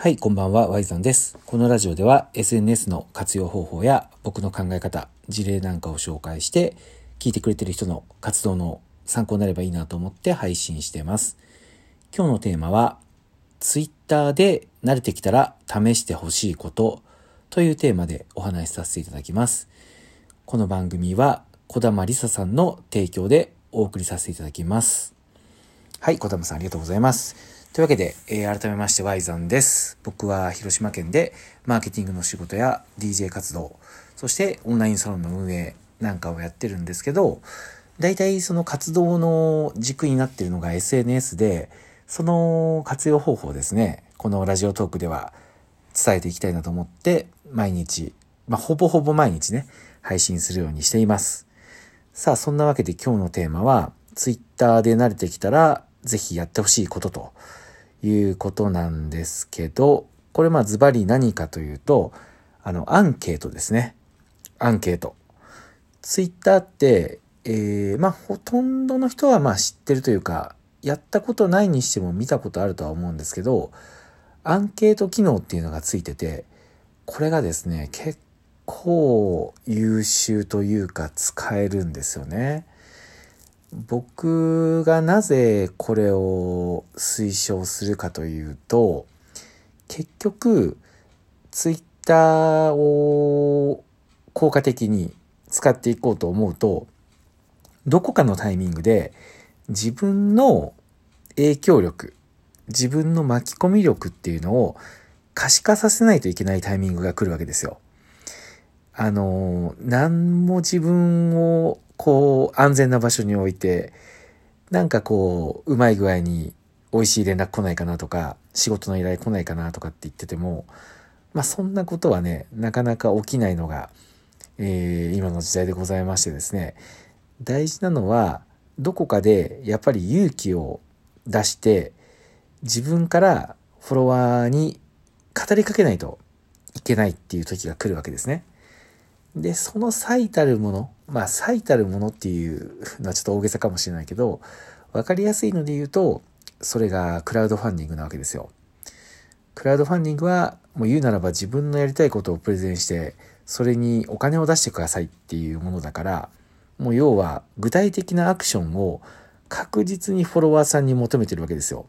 はい、こんばんは、Y さんです。このラジオでは SNS の活用方法や僕の考え方、事例なんかを紹介して、聞いてくれてる人の活動の参考になればいいなと思って配信してます。今日のテーマは、Twitter で慣れてきたら試してほしいことというテーマでお話しさせていただきます。この番組は小玉りささんの提供でお送りさせていただきます。はい、小玉さんありがとうございます。というわけで、えー改めまして Y さんです。僕は広島県でマーケティングの仕事や DJ 活動、そしてオンラインサロンの運営なんかをやってるんですけど、大体その活動の軸になってるのが SNS で、その活用方法ですね、このラジオトークでは伝えていきたいなと思って、毎日、まあ、ほぼほぼ毎日ね、配信するようにしています。さあ、そんなわけで今日のテーマは、Twitter で慣れてきたら、ぜひやってほしいことということなんですけど、これまあズバリ何かというと、あの、アンケートですね。アンケート。Twitter って、えー、まあほとんどの人はまあ知ってるというか、やったことないにしても見たことあるとは思うんですけど、アンケート機能っていうのがついてて、これがですね、結構優秀というか使えるんですよね。僕がなぜこれを推奨するかというと、結局、ツイッターを効果的に使っていこうと思うと、どこかのタイミングで自分の影響力、自分の巻き込み力っていうのを可視化させないといけないタイミングが来るわけですよ。あの、何も自分をこう安全な場所に置いて、なんかこう、うまい具合に美味しい連絡来ないかなとか、仕事の依頼来ないかなとかって言ってても、まあそんなことはね、なかなか起きないのが、えー今の時代でございましてですね、大事なのは、どこかでやっぱり勇気を出して、自分からフォロワーに語りかけないといけないっていう時が来るわけですね。で、その最たるもの、まあ最たるものっていうのはちょっと大げさかもしれないけど、わかりやすいので言うと、それがクラウドファンディングなわけですよ。クラウドファンディングは、もう言うならば自分のやりたいことをプレゼンして、それにお金を出してくださいっていうものだから、もう要は具体的なアクションを確実にフォロワーさんに求めてるわけですよ。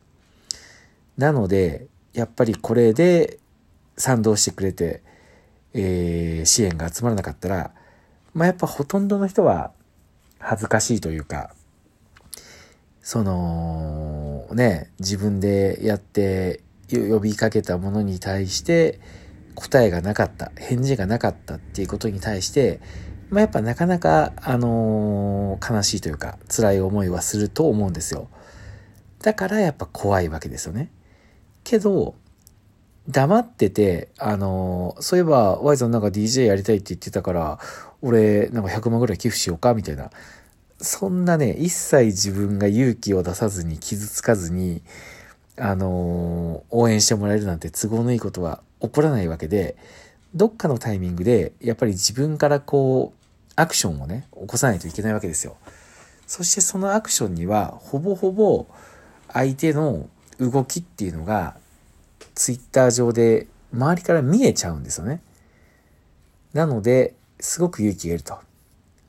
なので、やっぱりこれで賛同してくれて、えー支援が集まらなかったら、まあ、やっぱほとんどの人は恥ずかしいというか、その、ね、自分でやって呼びかけたものに対して答えがなかった、返事がなかったっていうことに対して、まあ、やっぱなかなか、あのー悲しいというか、辛い思いはすると思うんですよ。だからやっぱ怖いわけですよね。けど、黙ってて、あのそういえば、ワイさんなんか DJ やりたいって言ってたから、俺、なんか100万ぐらい寄付しようかみたいな。そんなね、一切自分が勇気を出さずに、傷つかずに、あの応援してもらえるなんて都合のいいことは起こらないわけで、どっかのタイミングで、やっぱり自分からこう、アクションをね、起こさないといけないわけですよ。そしてそのアクションには、ほぼほぼ相手の動きっていうのが、ツイッター上で周りから見えちゃうんですよね。なので、すごく勇気がいると。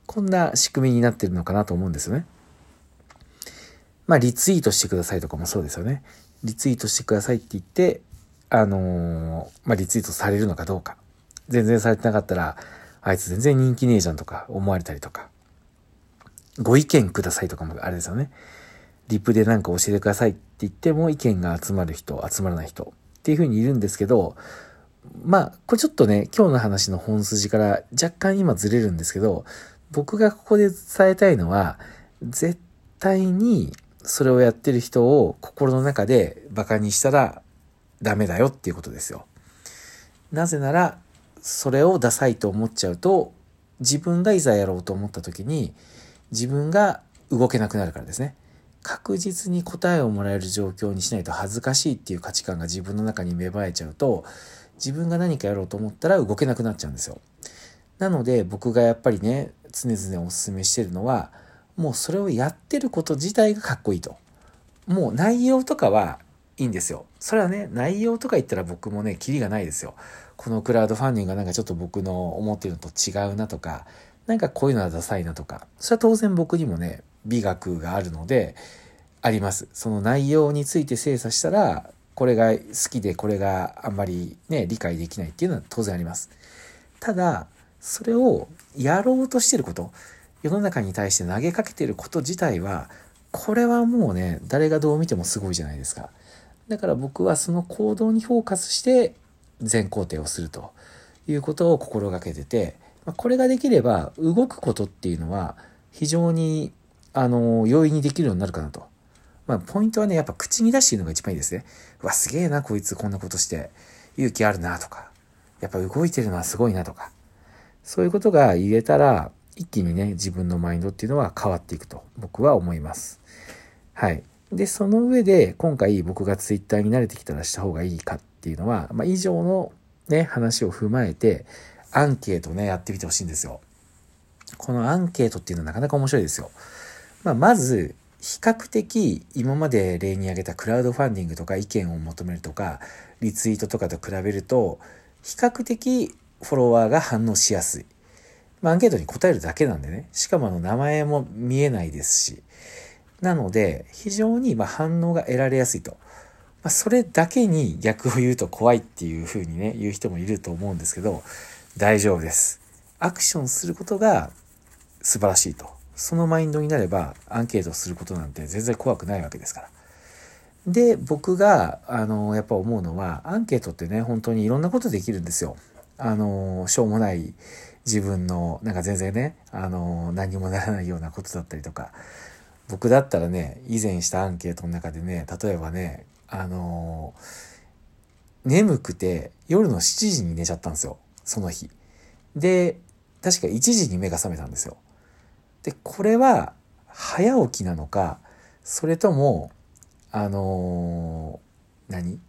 こんな仕組みになってるのかなと思うんですよね。まあ、リツイートしてくださいとかもそうですよね。リツイートしてくださいって言って、あのーまあ、リツイートされるのかどうか。全然されてなかったら、あいつ全然人気ねえじゃんとか思われたりとか。ご意見くださいとかもあれですよね。リプでなんか教えてくださいって言っても意見が集まる人、集まらない人っていう風にいるんですけど、まあ、これちょっとね、今日の話の本筋から若干今ずれるんですけど、僕がここで伝えたいのは、絶対にそれをやってる人を心の中で馬鹿にしたらダメだよっていうことですよ。なぜなら、それをダサいと思っちゃうと、自分がいざやろうと思った時に、自分が動けなくなるからですね。確実に答えをもらえる状況にしないと恥ずかしいっていう価値観が自分の中に芽生えちゃうと、自分が何かやろうと思ったら動けなくなっちゃうんですよ。なので僕がやっぱりね、常々お勧めしてるのは、もうそれをやってること自体がかっこいいと。もう内容とかはいいんですよ。それはね、内容とか言ったら僕もね、キリがないですよ。このクラウドファンディングがなんかちょっと僕の思ってるのと違うなとか、なんかこういうのはダサいなとか、それは当然僕にもね、美学があるので、あります。その内容について精査したら、これが好きでこれがあんまりね、理解できないっていうのは当然あります。ただ、それをやろうとしてること、世の中に対して投げかけてること自体は、これはもうね、誰がどう見てもすごいじゃないですか。だから僕はその行動にフォーカスして全工程をするということを心がけてて、これができれば動くことっていうのは非常にあの容易にできるようになるかなと。まあ、ポイントはね、やっぱ口に出しているのが一番いいですね。うわ、すげえな、こいつこんなことして。勇気あるな、とか。やっぱ動いてるのはすごいな、とか。そういうことが言えたら、一気にね、自分のマインドっていうのは変わっていくと、僕は思います。はい。で、その上で、今回僕がツイッターに慣れてきたらした方がいいかっていうのは、まあ、以上のね、話を踏まえて、アンケートね、やってみてほしいんですよ。このアンケートっていうのはなかなか面白いですよ。まあ、まず、比較的今まで例に挙げたクラウドファンディングとか意見を求めるとか、リツイートとかと比べると、比較的フォロワーが反応しやすい。まあ、アンケートに答えるだけなんでね。しかもあの名前も見えないですし。なので、非常にま反応が得られやすいと。まあ、それだけに逆を言うと怖いっていう風にね、言う人もいると思うんですけど、大丈夫です。アクションすることが素晴らしいと。そのマインドになればアンケートすることなんて全然怖くないわけですから。で、僕が、あの、やっぱ思うのは、アンケートってね、本当にいろんなことできるんですよ。あの、しょうもない自分の、なんか全然ね、あの、何もならないようなことだったりとか、僕だったらね、以前したアンケートの中でね、例えばね、あの、眠くて夜の7時に寝ちゃったんですよ。その日。で、確か1時に目が覚めたんですよ。で、これは早起きなのか、それとも、あのー、何？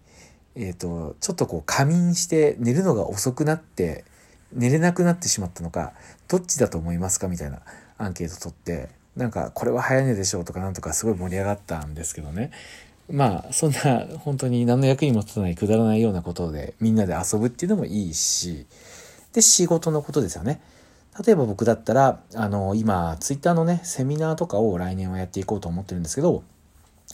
えっ、ー、と、ちょっとこう仮眠して寝るのが遅くなって、寝れなくなってしまったのか、どっちだと思いますか？みたいなアンケート取って、なんか、これは早寝でしょうとかなんとかすごい盛り上がったんですけどね。まあ、そんな本当に何の役にも立たないくだらないようなことでみんなで遊ぶっていうのもいいし、で、仕事のことですよね。例えば僕だったら、あの、今、ツイッターのね、セミナーとかを来年はやっていこうと思ってるんですけど、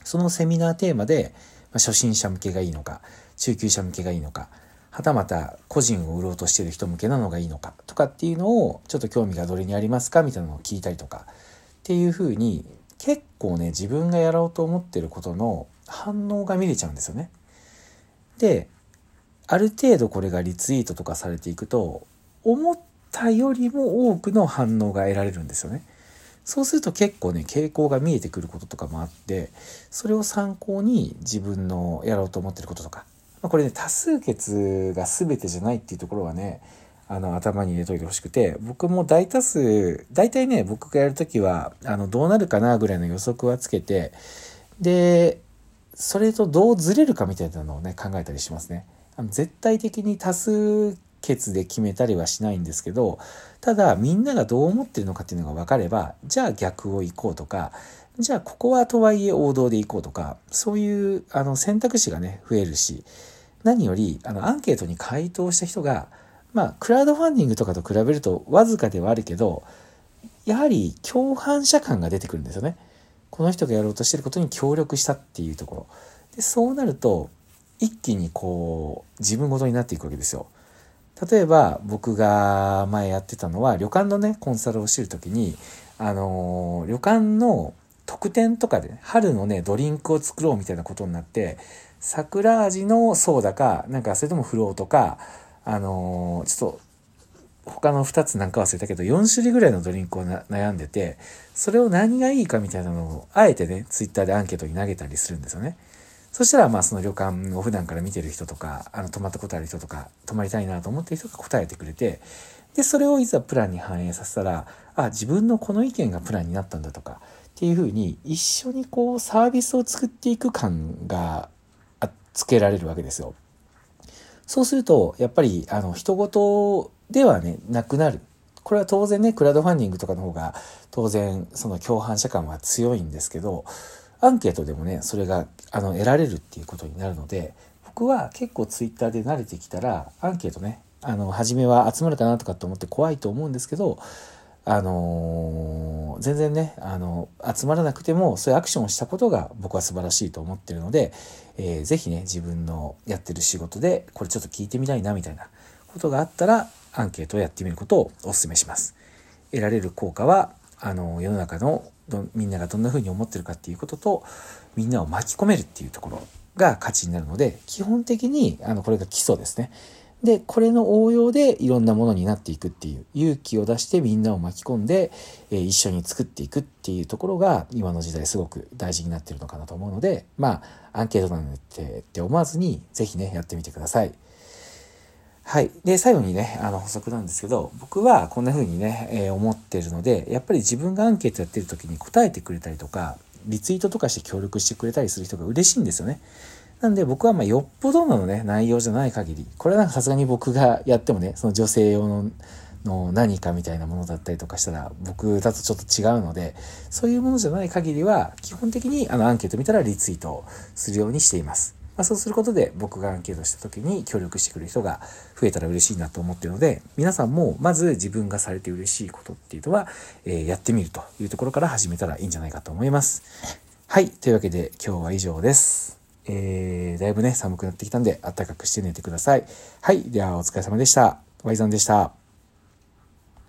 そのセミナーテーマで、まあ、初心者向けがいいのか、中級者向けがいいのか、はたまた個人を売ろうとしてる人向けなのがいいのかとかっていうのを、ちょっと興味がどれにありますかみたいなのを聞いたりとか、っていうふうに、結構ね、自分がやろうと思ってることの反応が見れちゃうんですよね。で、ある程度これがリツイートとかされていくと、思ったよりも多くの反応が得られるんですよね。そうすると結構ね、傾向が見えてくることとかもあって、それを参考に自分のやろうと思ってることとか、まあ、これね、多数決が全てじゃないっていうところはね、あの、頭に入れといてほしくて、僕も大多数、大体ね、僕がやるときは、あの、どうなるかなぐらいの予測はつけて、で、それとどうずれるかみたいなのをね、考えたりしますね。あの絶対的に多数決で決めたりはしないんですけど、ただみんながどう思ってるのかっていうのが分かれば、じゃあ逆を行こうとか、じゃあここはとはいえ王道で行こうとか、そういうあの選択肢がね、増えるし、何よりあのアンケートに回答した人が、まあ、クラウドファンディングとかと比べるとわずかではあるけど、やはり共犯者感が出てくるんですよね。この人がやろうとしてることに協力したっていうところ。で、そうなると、一気にこう、自分ごとになっていくわけですよ。例えば、僕が前やってたのは、旅館のね、コンサルをしてるときに、あの、旅館の特典とかで、春のね、ドリンクを作ろうみたいなことになって、桜味のソーダか、なんかそれともフローとか、あの、ちょっと他の2つなんか忘れたけど、4種類ぐらいのドリンクを悩んでて、それを何がいいかみたいなのを、あえてね、ツイッターでアンケートに投げたりするんですよね。そしたら、まあ、その旅館を普段から見てる人とか、あの、泊まったことある人とか、泊まりたいなと思ってる人が答えてくれて、で、それをいざプランに反映させたら、あ、自分のこの意見がプランになったんだとか、っていうふうに、一緒にこう、サービスを作っていく感が、つけられるわけですよ。そうすると、やっぱり、あの、人事ではね、なくなる。これは当然ね、クラウドファンディングとかの方が、当然、その共犯者感は強いんですけど、アンケートでもね、それが、あの、得られるっていうことになるので、僕は結構ツイッターで慣れてきたら、アンケートね、あの、初めは集まるかなとかって思って怖いと思うんですけど、あのー、全然ね、あの、集まらなくても、そういうアクションをしたことが僕は素晴らしいと思ってるので、えー、ぜひね、自分のやってる仕事で、これちょっと聞いてみたいな、みたいなことがあったら、アンケートをやってみることをお勧めします。得られる効果は、あの、世の中のみんながどんな風に思ってるかっていうことと、みんなを巻き込めるっていうところが価値になるので、基本的に、あの、これが基礎ですね。で、これの応用でいろんなものになっていくっていう、勇気を出してみんなを巻き込んで、えー、一緒に作っていくっていうところが、今の時代すごく大事になってるのかなと思うので、まあ、アンケートなんてって思わずに、ぜひね、やってみてください。はい。で、最後にね、あの補足なんですけど、僕はこんな風にね、えー、思ってるので、やっぱり自分がアンケートやってる時に答えてくれたりとか、リツイートとかして協力してくれたりする人が嬉しいんですよね。なんで僕はまあよっぽどのね、内容じゃない限り、これはなんかさすがに僕がやってもね、その女性用のの何かみたいなものだったりとかしたら僕だとちょっと違うので、そういうものじゃない限りは、基本的にあのアンケート見たらリツイートするようにしています。まあ、そうすることで僕がアンケートした時に協力してくる人が増えたら嬉しいなと思ってるので、皆さんもまず自分がされて嬉しいことっていうのは、えー、やってみるというところから始めたらいいんじゃないかと思います。はい。というわけで今日は以上です。えー、だいぶね、寒くなってきたんで、暖かくして寝てください。はい。では、お疲れ様でした。ワイザンでした。